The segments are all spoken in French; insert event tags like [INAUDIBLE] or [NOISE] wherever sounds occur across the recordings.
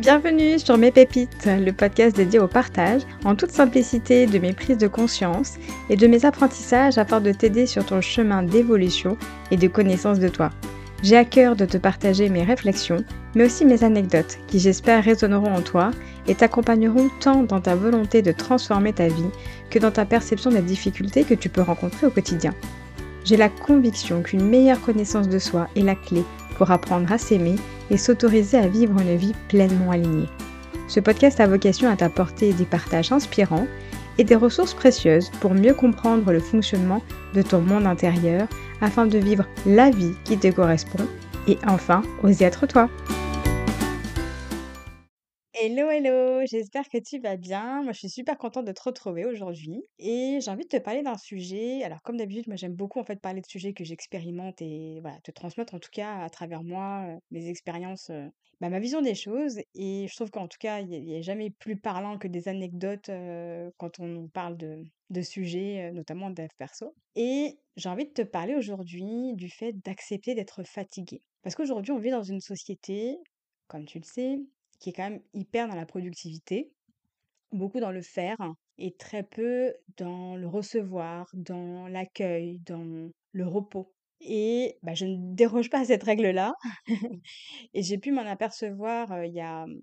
Bienvenue sur Mes Pépites, le podcast dédié au partage, en toute simplicité, de mes prises de conscience et de mes apprentissages afin de t'aider sur ton chemin d'évolution et de connaissance de toi. J'ai à cœur de te partager mes réflexions, mais aussi mes anecdotes qui j'espère résonneront en toi et t'accompagneront tant dans ta volonté de transformer ta vie que dans ta perception des difficultés que tu peux rencontrer au quotidien. J'ai la conviction qu'une meilleure connaissance de soi est la clé pour apprendre à s'aimer et s'autoriser à vivre une vie pleinement alignée. Ce podcast a vocation à t'apporter des partages inspirants et des ressources précieuses pour mieux comprendre le fonctionnement de ton monde intérieur afin de vivre la vie qui te correspond et enfin oser être toi. Hello, hello, j'espère que tu vas bien. Moi, je suis super contente de te retrouver aujourd'hui et j'ai envie de te parler d'un sujet. Alors, comme d'habitude, moi, j'aime beaucoup en fait parler de sujets que j'expérimente et te transmettre en tout cas à travers moi euh, mes expériences, euh, bah, ma vision des choses. Et je trouve qu'en tout cas, il n'y a, jamais plus parlant que des anecdotes euh, quand on parle de, de sujets, notamment dev perso. Et j'ai envie de te parler aujourd'hui du fait d'accepter d'être fatigué. Parce qu'aujourd'hui, on vit dans une société, comme tu le sais, qui est quand même hyper dans la productivité, beaucoup dans le faire et très peu dans le recevoir, dans l'accueil, dans le repos. Et bah, je ne déroge pas à cette règle-là. [LAUGHS] et j'ai pu m'en apercevoir il y a mmh,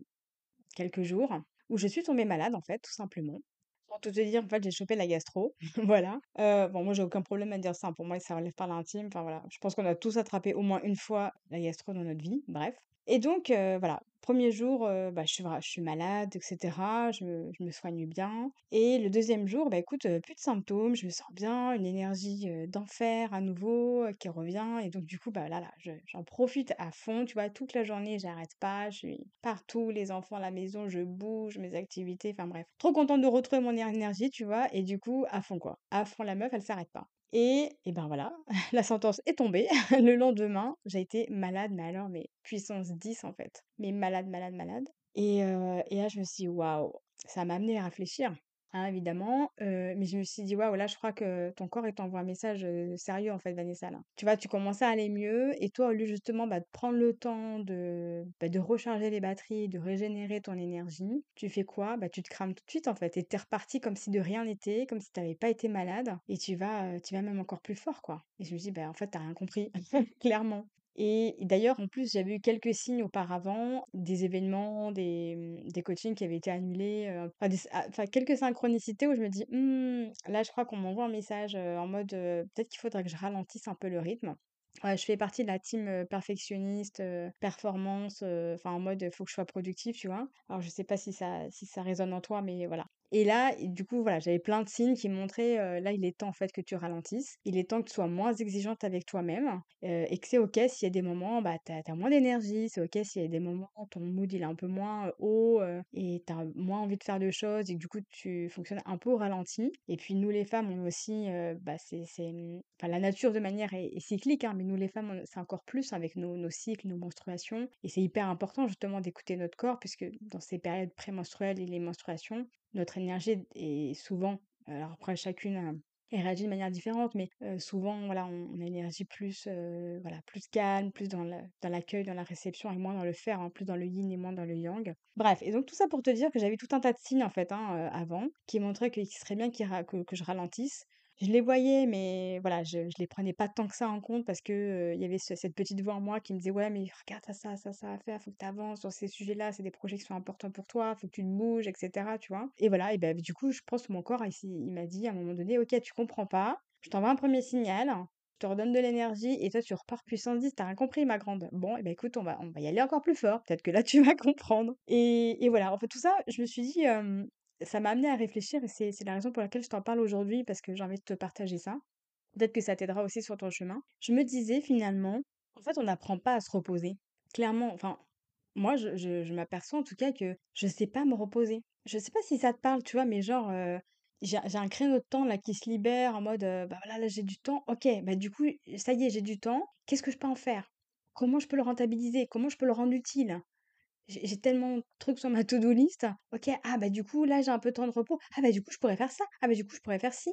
quelques jours où je suis tombée malade, en fait, tout simplement. Pour tout te dire, en fait, j'ai chopé la gastro. [LAUGHS] voilà. bon, moi, j'ai aucun problème à dire ça. Pour moi, ça relève pas l'intime. Enfin, voilà. Je pense qu'on a tous attrapé au moins une fois la gastro dans notre vie. Bref. Et donc, voilà, premier jour, bah, je suis malade et cetera, je me soigne bien et le deuxième jour, bah, écoute, plus de symptômes, je me sens bien, une énergie, d'enfer à nouveau, qui revient et donc du coup, bah, là là, j'en profite à fond, tu vois? Toute la journée, j'arrête pas, je suis partout, les enfants à la maison, je bouge, mes activités, enfin bref. Trop contente de retrouver mon énergie, tu vois? Et du coup, à fond quoi. À fond la meuf, elle s'arrête pas. Et, et ben voilà, [LAUGHS] la sentence est tombée. [LAUGHS] Le lendemain, j'ai été malade, mais alors, mais puissance 10 en fait. Mais malade, malade, malade. Et, euh, et là, je me suis dit, waouh, ça m'a amené à réfléchir. Hein, évidemment. mais je me suis dit: «Waouh, là, je crois que ton corps, t'envoie un message, sérieux, en fait, Vanessa, là». Tu vois, tu commençais à aller mieux et toi, au lieu justement, bah, de prendre le temps de, bah, de recharger les batteries, de régénérer ton énergie, tu fais quoi? Bah, tu te crames tout de suite, en fait et tu reparti comme si de rien n'était, comme si tu pas été malade et tu vas, tu vas même encore plus fort, quoi et je me dis: «Bah, en fait, tu rien compris», [LAUGHS] clairement. Et d'ailleurs, en plus, j'avais eu quelques signes auparavant, des événements, des, mmh, des coachings qui avaient été annulés, ah, enfin, quelques synchronicités où je me dis, «Mmh, là, je crois qu'on m'envoie un message en mode peut-être qu'il faudrait que je ralentisse un peu le rythme. Je fais partie de la team perfectionniste, performance, enfin en mode faut que je sois productive, tu vois. Alors je sais pas si ça, si ça résonne en toi, mais voilà. Et là, du coup, voilà, j'avais plein de signes qui montraient, là, il est temps en fait que tu ralentisses. Il est temps que tu sois moins exigeante avec toi-même et que c'est OK s'il y a des moments, bah, tu as, moins d'énergie, c'est OK s'il y a des moments, ton mood il est un peu moins haut et tu as moins envie de faire de choses et que du coup, tu fonctionnes un peu au ralenti. Et puis, nous les femmes, on aussi, bah, c'est, mmh, enfin, la nature de manière est, cyclique, hein, mais nous les femmes, c'est encore plus avec nos, nos cycles, nos menstruations. Et c'est hyper important justement d'écouter notre corps puisque dans ces périodes prémenstruelles et les menstruations, notre énergie est souvent, alors après chacune réagit de manière différente, mais souvent voilà, on, a une énergie plus, voilà, plus calme, plus dans l'accueil, dans, la réception et moins dans le faire, hein, plus dans le yin et moins dans le yang. Bref, et donc tout ça pour te dire que j'avais tout un tas de signes en fait hein, avant qui montraient qu'il serait bien que je ralentisse. Je les voyais, mais voilà, je je les prenais pas tant que ça en compte parce que, y avait cette petite voix en moi qui me disait: «Ouais, mais regarde, tu ça, ça, ça à faire, faut que tu avances sur ces sujets-là, c'est des projets qui sont importants pour toi, faut que tu te bouges» et cetera, tu vois? Et voilà et ben du coup, je pense que mon corps, il il m'a dit à un moment donné: «OK, tu comprends pas, je t'envoie un premier signal, je te redonne de l'énergie et toi, tu repars puissance 10, tu rien compris ma grande. Bon et ben écoute, on va on va y aller encore plus fort, peut-être que là, [LAUGHS] tu vas comprendre» et et voilà, en fait, tout ça, je me suis dit, ça m'a amené à réfléchir et c'est la raison pour laquelle je t'en parle aujourd'hui parce que j'ai envie de te partager ça. Peut-être que ça t'aidera aussi sur ton chemin. Je me disais finalement, en fait, on n'apprend pas à se reposer. Clairement, enfin, moi, je, m'aperçois en tout cas que je sais pas me reposer. Je sais pas si ça te parle, tu vois, mais genre, j'ai un créneau de temps là qui se libère en mode, euh, bah voilà, là j'ai du temps. Ok, bah du coup, ça y est, j'ai du temps. Qu'est-ce que je peux en faire? Comment je peux le rentabiliser? Comment je peux le rendre utile? J'ai tellement de trucs sur ma to-do list. Ok, ah bah du coup, là j'ai un peu de temps de repos. Ah bah du coup, je pourrais faire ça. Ah bah du coup, je pourrais faire ci.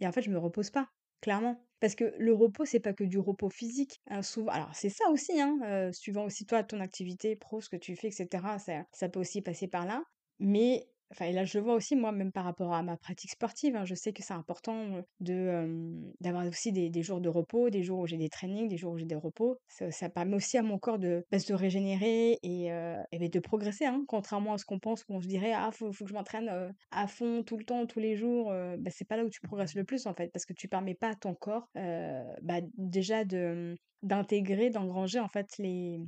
Et en fait, je me repose pas. clairement. Parce que le repos, c'est pas que du repos physique, hein, souvent alors c'est ça aussi, hein, heu, suivant aussi toi ton activité pro, ce que tu fais et cetera, ça ça peut aussi passer par là. Mais Enfin et là, je le vois aussi moi, même par rapport à ma pratique sportive, hein. Je sais que c'est important, de, d'avoir aussi des des jours de repos, des jours où j'ai des trainings, des jours où j'ai des repos. Ça permet aussi à mon corps de, bah, se régénérer et et beh, de progresser, hein. Contrairement à ce qu'on pense, où on se dirait: «Ah faut faut que je m'entraîne, à fond tout le temps, tous les jours», bah, c'est pas là où tu progresses le plus en fait, parce que tu permets pas à ton corps, bah, déjà de, d'intégrer, d'engranger en fait les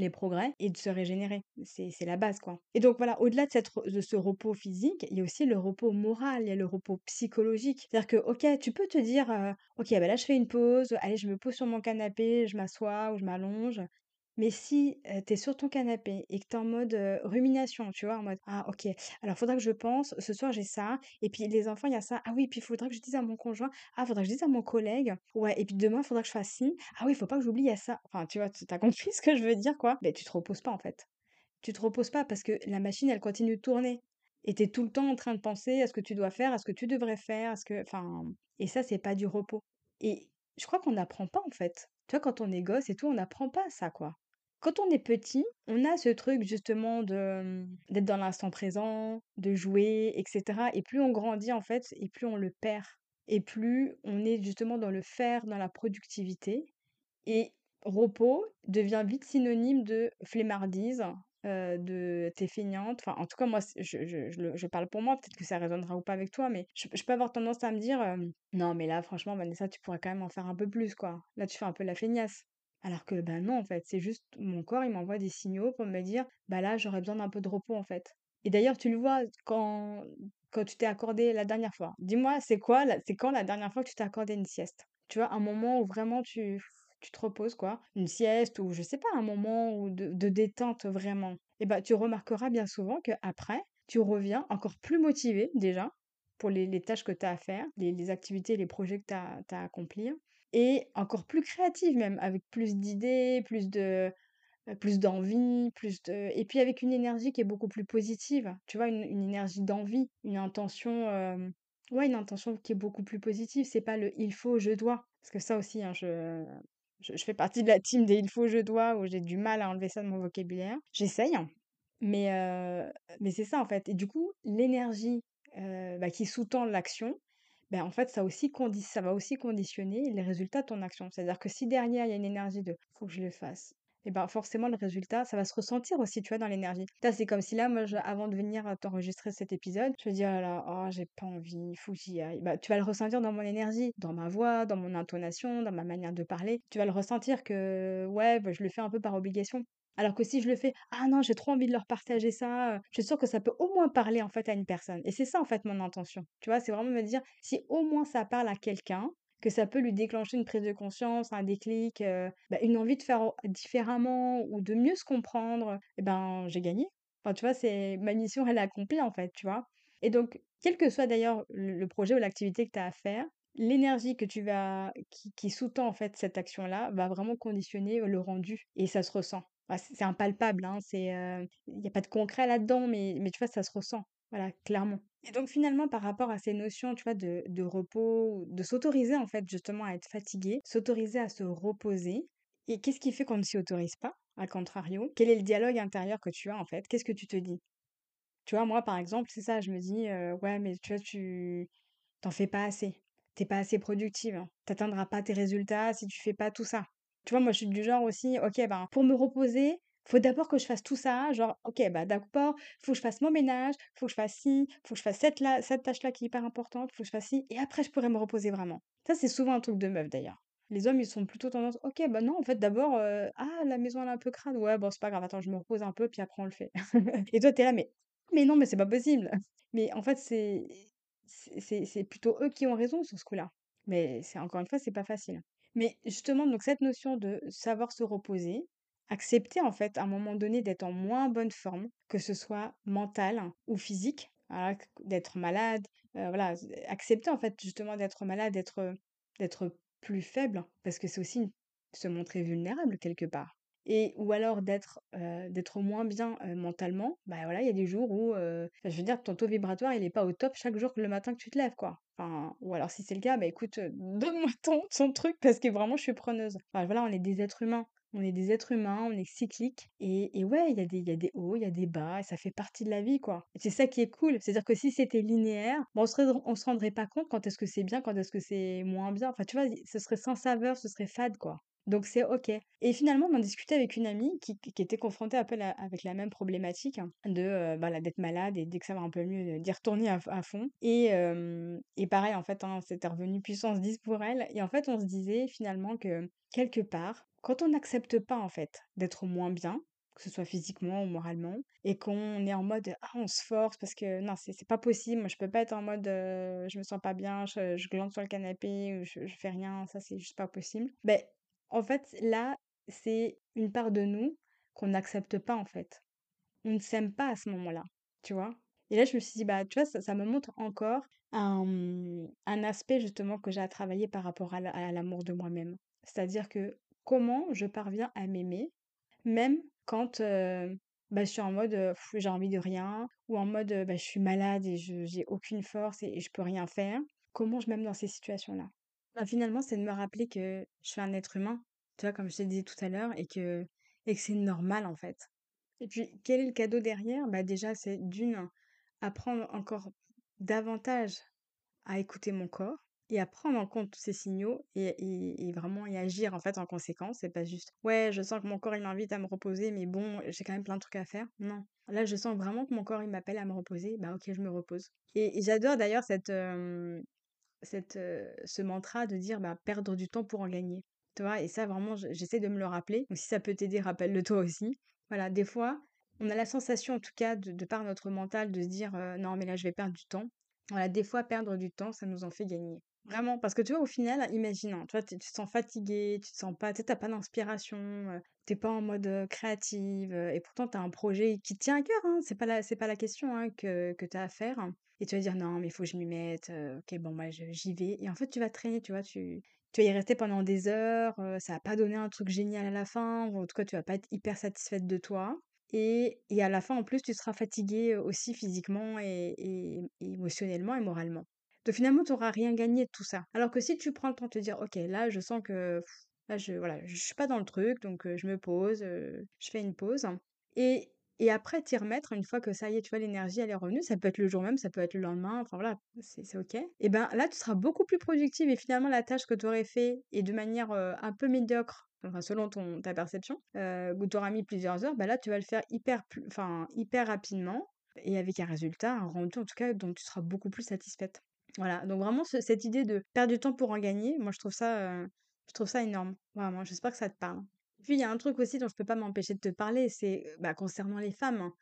les progrès et de se régénérer. C'est la base, quoi. Et donc voilà, au-delà de de ce repos physique, il y a aussi le repos moral, il y a le repos psychologique. C'est-à-dire que, OK, tu peux te dire, «OK, bah, là, je fais une pause, allez, je me pose sur mon canapé, je m'assois ou je m'allonge». Mais si, heu, tu es sur ton canapé et que tu es en mode, rumination, tu vois? En mode: «Ah OK, alors faudra que je pense, ce soir j'ai ça et puis les enfants il y a ça. Ah oui, puis faudra que je dise à mon conjoint. Ah, faudra que je dise à mon collègue. Ouais et puis demain faudra que je fasse ci. Ah oui, faut pas que j'oublie, a ça». Enfin, tu vois? Tu as compris ce que je veux dire, quoi? Mais tu te reposes pas, en fait. Tu te reposes pas parce que la machine, elle continue de tourner et tu es tout le temps en train de penser à ce que tu dois faire, à ce que tu devrais faire, à ce que enfin et ça, c'est pas du repos et je crois qu'on n'apprend pas, en fait. Tu vois, quand on est gosse et tout, on n'apprend pas ça, quoi. Quand on est petit, on a ce truc justement de, mmh, d'être dans l'instant présent, de jouer et cetera et plus on grandit en fait et plus on le perd et plus on est justement dans le faire, dans la productivité et repos devient vite synonyme de flemmardise, heu, de «tu es feignante». Enfin, en tout cas, moi, je je je le je parle pour moi, peut-être que ça résonnera ou pas avec toi, mais je peux avoir tendance à me dire, hem: «Non, mais là, franchement, Vanessa, tu pourrais quand même en faire un peu plus, quoi. Là, tu fais un peu la feignasse». Alors que, bah, non, en fait, c'est juste mon corps, il m'envoie des signaux pour me dire: «Bah, là, j'aurais besoin d'un peu de repos, en fait». Et d'ailleurs, tu le vois quand quand tu t'es accordé la dernière fois. Dis-moi, c'est quoi c'est quand la dernière fois que tu t'es accordé une sieste? Tu vois, un moment où vraiment tu tu te reposes, quoi. Une sieste ou je sais pas, un moment où de détente vraiment. Et bah, tu remarqueras bien souvent qu'après, tu reviens encore plus motivé déjà pour les les tâches que tu as à faire, les activités, les projets que tu as à accomplir et encore plus créative même, avec plus d'idées, plus de plus d'envie, plus de et puis avec une énergie qui est beaucoup plus positive, tu vois? Une énergie d'envie, une intention, ouais, une intention qui est beaucoup plus positive. C'est pas le «il faut», «je dois». Parce que ça aussi, hein, je je fais partie de la team des «il faut», «je dois» où j'ai du mal à enlever ça de mon vocabulaire. J'essaye, hein, mais mais c'est ça en fait et du coup, l'énergie, bah, qui sous-tend l'action, ben, en fait, ça aussi ça va aussi conditionner les résultats de ton action. C'est-à-dire que si derrière, il y a une énergie de: «Faut que je le fasse» et ben, forcément le résultat, ça va se ressentir aussi, tu vois, dans l'énergie. C'est comme si là, moi, avant de venir, heu, t'enregistrer cet épisode, je me dis: «Oh là là, oh j'ai pas envie, il faut que j'y aille». Bah, tu vas le ressentir dans mon énergie, dans ma voix, dans mon intonation, dans ma manière de parler. Tu vas le ressentir que, ouais, bah, je le fais un peu par obligation. Alors que si je le fais: «Ah non, j'ai trop envie de leur partager ça», je suis sûre que ça peut au moins parler, en fait, à une personne et c'est ça, en fait, mon intention. Tu vois? C'est vraiment me dire: «Si au moins ça parle à quelqu'un, que ça peut lui déclencher une prise de conscience, un déclic, bah, une envie de faire différemment ou de mieux se comprendre et ben, j'ai gagné». Enfin, tu vois? C'est ma mission, elle est accomplie, en fait, tu vois? Et donc, quel que soit d'ailleurs le le projet ou l'activité que tu as à faire, l'énergie que tu vas qui qui sous-tend, en fait, cette action-là, va vraiment conditionner, le rendu et ça se ressent. C'est impalpable, hein, heu, il y a pas de concret là-dedans, mais mais tu vois, ça se ressent. Voilà, clairement. Et donc finalement, par rapport à ces notions, tu vois, de de repos, de s'autoriser, en fait, justement à être fatigué, s'autoriser à se reposer et qu'est-ce qui fait qu'on ne s'y autorise pas, à contrario? Quel est le dialogue intérieur que tu as, en fait? Qu'est-ce que tu te dis? Tu vois, moi, par exemple, c'est ça, je me dis, «Ouais, mais tu vois, tu t'en fais pas assez. t'es pas assez productive. hein. Tu atteindras pas tes résultats si tu fais pas tout ça». Tu vois, moi, je suis du genre aussi, OK, ben, pour me reposer, faut d'abord que je fasse tout ça, genre, OK, bah, d'accord, faut que je fasse mon ménage, faut que je fasse ci, faut que je fasse cette là cette tâche-là qui est hyper importante, faut que je fasse ci et après je pourrais me reposer vraiment. Ça, c'est souvent un truc de meuf, d'ailleurs. Les hommes, ils sont plutôt tendance: «OK, bah, non, en fait, d'abord, heu, ah, la maison, elle est un peu crade. Ouais, bon, c'est pas grave, attends, je me repose un peu, puis après on le fait». [LAUGHS] Et toi, tu es là: «Mais mais non, mais c'est pas possible!» Mais en fait, c'est c'est plutôt eux qui ont raison sur ce coup-là. Mais c'est encore une fois, c'est pas facile. Mais justement, donc cette notion de savoir se reposer, accepter en fait à un moment donné d'être en moins bonne forme, que ce soit mentale ou physique, d'être malade, heu, voilà, accepter en fait justement d'être malade, d'être, d'être plus faible, parce que c'est aussi se montrer vulnérable quelque part. Et ou alors d'être, d'être moins bien, mentalement, bah, voilà, il y a des jours où, je veux dire ton taux vibratoire il est pas au top chaque jour le matin que tu te lèves, quoi. Enfin, ou alors si c'est le cas, bah, écoute, [LAUGHS] donne-moi ton ton truc parce que vraiment je suis preneuse. Enfin voilà, on est des êtres humains. On est des êtres humains, on est cycliques et et ouais, il y a des y a des hauts, il y a des bas et ça fait partie de la vie, quoi. C'est ça qui est cool. C'est-à-dire que si c'était linéaire, bah, on se on se rendrait pas compte quand est-ce que c'est bien, quand est-ce que c'est moins bien. Enfin, tu vois, ce serait sans saveur, ce serait fade, quoi. Donc c'est OK. Et finalement, on en discutait avec une amie qui qui était confrontée un peu avec la même problématique hein, de, heu, bah, d'être malade et dès que ça va un peu mieux, d'y retourner à à fond. Et et pareil, en fait, hein, c'était revenu puissance 10 pour elle. Et en fait, on se disait finalement que, quelque part, quand on n'accepte pas, en fait, d'être moins bien, que ce soit physiquement ou moralement, et qu'on est en mode: «Ah, on se force parce que non, c'est pas possible, moi je peux pas être en mode, je me sens pas bien, je je glande sur le canapé ou je je fais rien, ça c'est juste pas possible». Beh, en fait, là, c'est une part de nous qu'on n'accepte pas, en fait. On ne s'aime pas à ce moment-là, tu vois? Et là, je me suis dit: «Bah, tu vois, ça me montre encore un, aspect justement que j'ai à travailler par rapport à l'a à l'amour de moi-même». C'est-à-dire que comment je parviens à m'aimer, même quand, heu, bah, je suis en mode, j'ai envie de rien ou en mode, bah, je suis malade et je j'ai aucune force et et je peux rien faire. Comment je m'aime dans ces situations-là? Bah, finalement, c'est de me rappeler que je suis un être humain, tu vois, comme je te disais tout à l'heure et que et que c'est normal, en fait. Et puis, quel est le cadeau derrière? Bah, déjà, c'est d'une, apprendre encore davantage à écouter mon corps et à prendre en compte tous ces signaux et et vraiment y agir, en fait, en conséquence. C'est pas juste: «Ouais, je sens que mon corps, il m'invite à me reposer, mais bon, j'ai quand même plein de trucs à faire». Non. Là, je sens vraiment que mon corps, il m'appelle à me reposer, bah, OK, je me repose. Et j'adore d'ailleurs cette, cette, ce mantra de dire, bah: «Perdre du temps pour en gagner». Tu vois? Et ça, vraiment, je j'essaie de me le rappeler. Donc si ça peut t'aider, rappelle-le toi aussi. Voilà, des fois, on a la sensation, en tout cas, de par notre mental, de se dire, «Non, mais là, je vais perdre du temps». Voilà, des fois, perdre du temps, ça nous en fait gagner. Vraiment, parce que tu vois, au final, imagine, hein, tu tu te sens fatigué, tu te sens pas tu tu pas d'inspiration, heu, tu pas en mode, heu, créative, et pourtant tu as un projet qui te tient à cœur, hein, c'est pas la pas la question, hein, que que tu as à faire. Et tu vas dire: «Non, mais il faut que je m'y mette, OK, bon, bah, je j'y vais» et en fait, tu vas traîner, tu vois? Tu tu vas y rester pendant des heures, heu, ça va pas donner un truc génial à la fin en tout cas, tu vas pas être hyper satisfaite de toi et et à la fin, en plus, tu seras fatiguée, aussi physiquement et émotionnellement et moralement. Donc finalement, tu auras rien gagné de tout ça. Alors que si tu prends le temps de te dire: «OK, là, je sens que je voilà, je suis pas dans le truc, donc je me pose, je fais une pause» et et après t'y remettre une fois que ça y est, tu vois, l'énergie, elle est revenue. Ça peut être le jour même, ça peut être le lendemain, enfin voilà, c'est OK. Et ben là, tu seras beaucoup plus productive et finalement la tâche que tu aurais fait et de manière, un peu médiocre, enfin selon ton ta perception, heu, où tu auras mis plusieurs heures, bah là, tu vas le faire hyper hyper rapidement et avec un résultat, un rendu en tout cas dont tu seras beaucoup plus satisfaite. Voilà, donc vraiment ce cette idée de perdre du temps pour en gagner, moi je trouve ça, je trouve ça énorme, vraiment, j'espère que ça te parle. Puis il y a un truc aussi dont je peux pas m'empêcher de te parler, c'est, bah, concernant les femmes, hein.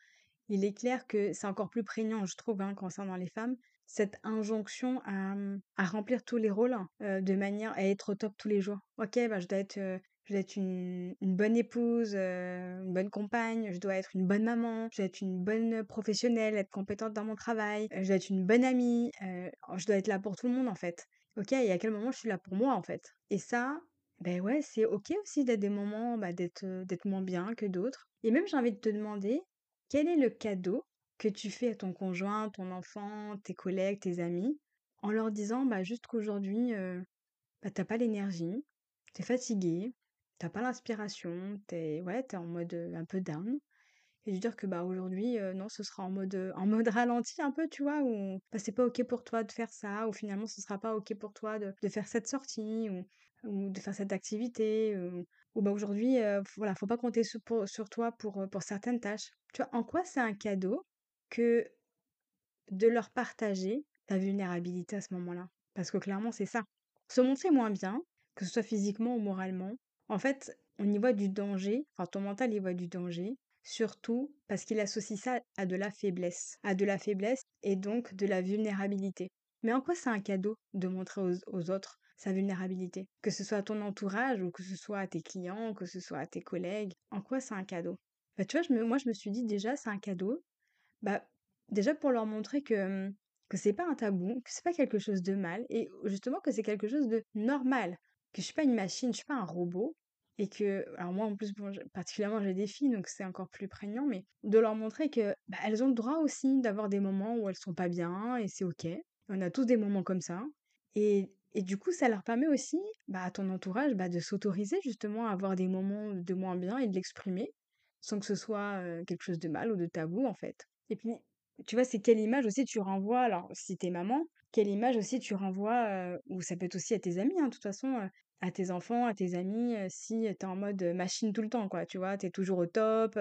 Il est clair que c'est encore plus prégnant, je trouve, hein, concernant les femmes, cette injonction à, mmh, remplir tous les rôles, de manière à être au top tous les jours. OK, bah, je dois être, je dois être une bonne épouse, une bonne compagne, je dois être une bonne maman, je dois être une bonne, professionnelle, être compétente dans mon travail, je dois être une bonne amie, je dois être là pour tout le monde, en fait. OK, et à quel moment je suis là pour moi, en fait? Et ça, beh, ouais, c'est OK aussi d'être des moments, bah, d'être, d'être moins bien que d'autres. Et même j'ai envie de te demander, quel est le cadeau que tu fais à ton conjoint, ton enfant, tes collègues, tes amis, en leur disant, bah, juste qu'aujourd'hui, bah, tu pas l'énergie, tu es fatigué, tu pas l'inspiration, tu es ouais, en mode, un peu down et lui dire que, bah, aujourd'hui, non, ce sera en mode, en mode [LAUGHS] ralenti un peu, tu vois? Ou, bah, c'est pas OK pour toi de faire ça ou finalement ce sera pas OK pour toi de de faire cette sortie ou ou de faire cette activité, ou bah, aujourd'hui, voilà, faut pas compter sur toi pour, pour certaines tâches. Tu vois? En quoi c'est un cadeau que de leur partager ta vulnérabilité à ce moment-là? Parce que clairement, c'est ça. Se montrer moins bien, que ce soit physiquement ou moralement, en fait, on y voit du danger, enfin ton mental y voit du danger, surtout parce qu'il associe ça à de la faiblesse, à de la faiblesse et donc de la vulnérabilité. Mais en quoi c'est un cadeau de montrer aux autres sa vulnérabilité? Que ce soit à ton entourage ou que ce soit à tes clients, que ce soit à tes collègues, en quoi c'est un cadeau? Bah, tu vois, je me moi je me suis dit déjà c'est un cadeau, bah, déjà pour leur montrer que, mmh, que c'est pas un tabou, que c'est pas quelque chose de mal et justement que c'est quelque chose de normal, que je suis pas une machine, je suis pas un robot et que alors moi en plus particulièrement j'ai des filles donc c'est encore plus prégnant mais de leur montrer que, bah, elles ont le droit aussi d'avoir des moments où elles sont pas bien et c'est OK. On a tous des moments comme ça et et du coup ça leur permet aussi, bah, à ton entourage, bah, de s'autoriser justement à avoir des moments de moins bien et de l'exprimer, sans que ce soit, quelque chose de mal ou de tabou en fait. Et puis, tu vois, c'est quelle image aussi tu renvoies alors si tu maman, quelle image aussi tu renvoies, ou ça peut être aussi à tes amis, hein, de toute façon, à tes enfants, à tes amis, si, tu es en mode, machine tout le temps quoi, tu vois? Tu es toujours au top,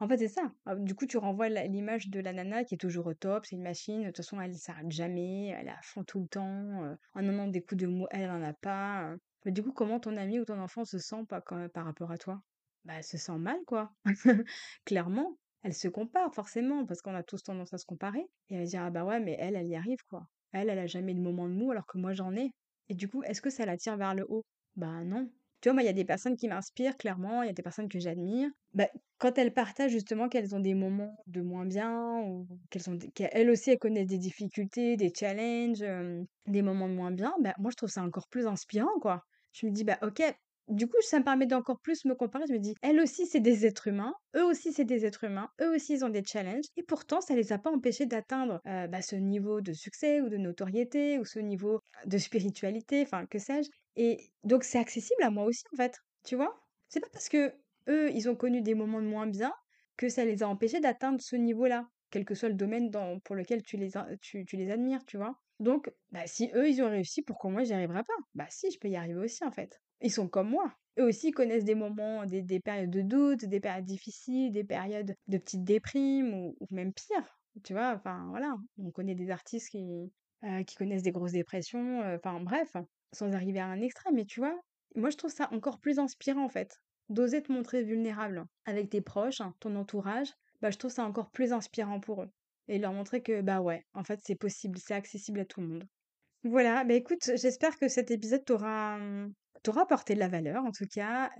en fait c'est ça. Du coup tu renvoies la l'image de la nana qui est toujours au top, c'est une machine, de toute façon elle s'arrête jamais, elle est à fond tout le temps, heu, oh non, non, des coups de mou elle en a pas, heu. Mais du coup comment ton ami ou ton enfant se sent pas par rapport à toi? Bah, elle se sent mal quoi, [LAUGHS] clairement. Elle se compare forcément parce qu'on a tous tendance à se comparer et elle va dire: «Ah bah ouais, mais elle, elle y arrive quoi. Elle, elle a jamais de moment de mou alors que moi j'en ai» et du coup, est-ce que ça l'attire vers le haut? Bah non. Tu vois, moi, il y a des personnes qui m'inspirent clairement, il y a des personnes que j'admire. Bah, quand elles partagent justement qu'elles ont des moments de moins bien ou qu'elles ont aussi, elles connaissent des difficultés, des challenges, des moments de moins bien, bah, moi, je trouve ça encore plus inspirant, quoi. Je me dis: «Bah, OK, du coup, ça me permet d'encore plus me comparer. Je me dis: «Elles aussi, c'est des êtres humains, eux aussi, c'est des êtres humains, eux aussi, ils ont des challenges et pourtant, ça les a pas empêchés d'atteindre, heu, bah, ce niveau de succès ou de notoriété ou ce niveau de spiritualité», enfin, que sais-je et donc c'est accessible à moi aussi, en fait, tu vois? C'est pas parce que eux ils ont connu des moments de moins bien que ça les a empêchés d'atteindre ce niveau-là, quel que soit le domaine pour lequel tu les tu tu les admires, tu vois? Donc, bah, si eux, ils ont réussi, pourquoi moi j'y arriverai pas? Bah si, je peux y arriver aussi, en fait. Ils sont comme moi. Eux aussi connaissent des moments, des des périodes de doute, des périodes difficiles, des périodes de petites déprimes ou même pire, tu vois? Enfin, voilà, on connaît des artistes qui, heu, qui connaissent des grosses dépressions, heu, enfin bref, sans arriver à un extrême, mais tu vois? Moi, je trouve ça encore plus inspirant, en fait, d'oser te montrer vulnérable avec tes proches, ton entourage, bah, je trouve ça encore plus inspirant pour eux et leur montrer que, bah, ouais, en fait, c'est possible, c'est accessible à tout le monde. Voilà, bah, écoute, j'espère que cet épisode t'aura, t'aura apporté de la valeur en tout cas.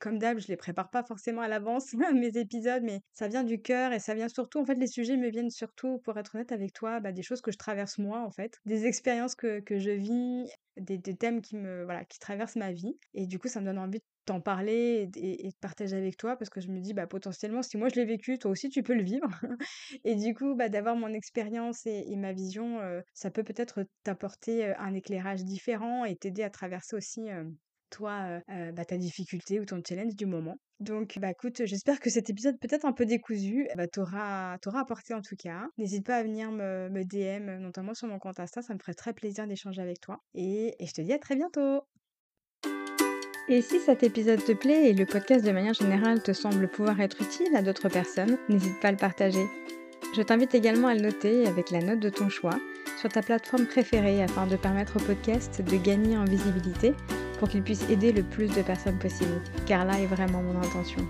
Comme d'hab, je les prépare pas forcément à l'avance [LAUGHS] mes épisodes, mais ça vient du cœur et ça vient surtout en fait, les sujets me viennent surtout, pour être honnête avec toi, bah, des choses que je traverse moi en fait, des expériences que que je vis, des des thèmes qui me voilà, qui traversent ma vie et du coup, ça me donne envie de t'en parler et et partager avec toi parce que je me dis: «Bah, potentiellement, si moi je l'ai vécu, toi aussi tu peux le vivre» [LAUGHS] et du coup, bah, d'avoir mon expérience et ma vision, ça peut peut-être t'apporter, un éclairage différent et t'aider à traverser aussi, toi, bah, ta difficulté ou ton challenge du moment. Donc bah, écoute, j'espère que cet épisode peut-être un peu décousu, bah, t'aura apporté en tout cas. N'hésite pas à venir me me DM, notamment sur mon compte Insta, ça me ferait très plaisir d'échanger avec toi et et je te dis à très bientôt! Et si cet épisode te plaît et le podcast de manière générale te semble pouvoir être utile à d'autres personnes, n'hésite pas à le partager. Je t'invite également à le noter avec la note de ton choix sur ta plateforme préférée afin de permettre au podcast de gagner en visibilité pour qu'il puisse aider le plus de personnes possible, car là est vraiment mon intention.